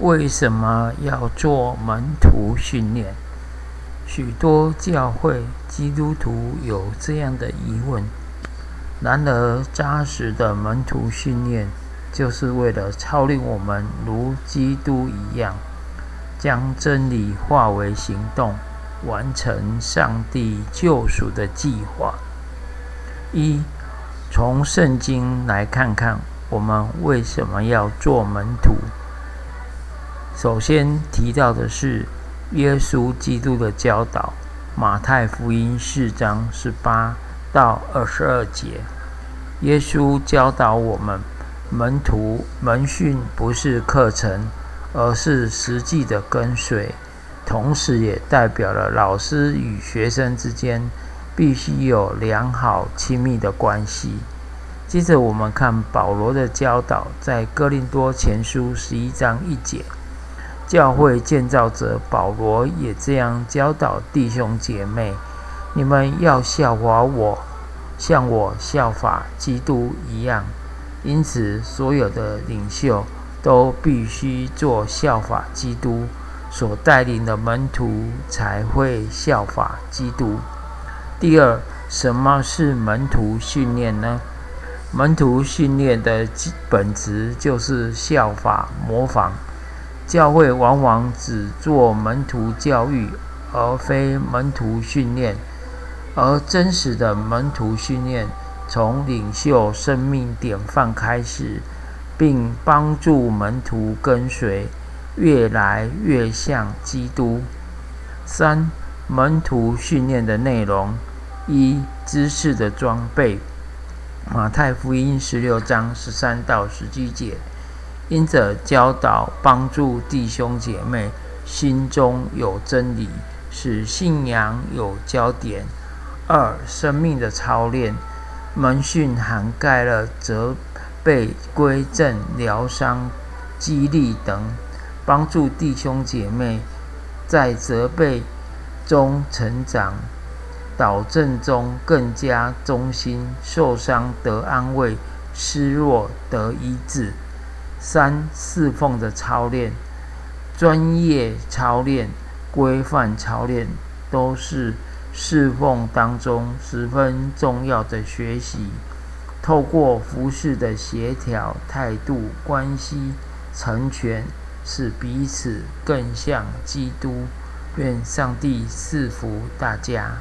为什么要做门徒训练？许多教会基督徒有这样的疑问。然而，扎实的门徒训练，就是为了操练我们如基督一样，将真理化为行动，完成上帝救赎的计划。一，从圣经来看看，我们为什么要做门徒？首先提到的是耶稣基督的教导，《马太福音》四章十八到二十二节。耶稣教导我们，门徒门训不是课程，而是实际的跟随，同时也代表了老师与学生之间必须有良好亲密的关系。接着，我们看保罗的教导，在哥林多前书十一章一节。教会建造者保罗也这样教导弟兄姐妹：你们要效法我，像我效法基督一样。因此，所有的领袖都必须做效法基督所带领的门徒，才会效法基督。第二，什么是门徒训练呢？门徒训练的本质就是效法、模仿。教会往往只做门徒教育，而非门徒训练。而真实的门徒训练，从领袖生命典范开始，并帮助门徒跟随，越来越像基督。三、门徒训练的内容：一、知识的装备。马太福音十六章十三到十七节。因着教导帮助弟兄姐妹心中有真理，使信仰有焦点。二、生命的操练门训涵盖了责备、归正、疗伤、激励等，帮助弟兄姐妹在责备中成长，导正中更加忠心，受伤得安慰，失落得医治。三侍奉的操练、专业操练、规范操练，都是侍奉当中十分重要的学习。透过服饰的协调、态度、关系、成全，使彼此更像基督。愿上帝赐福大家。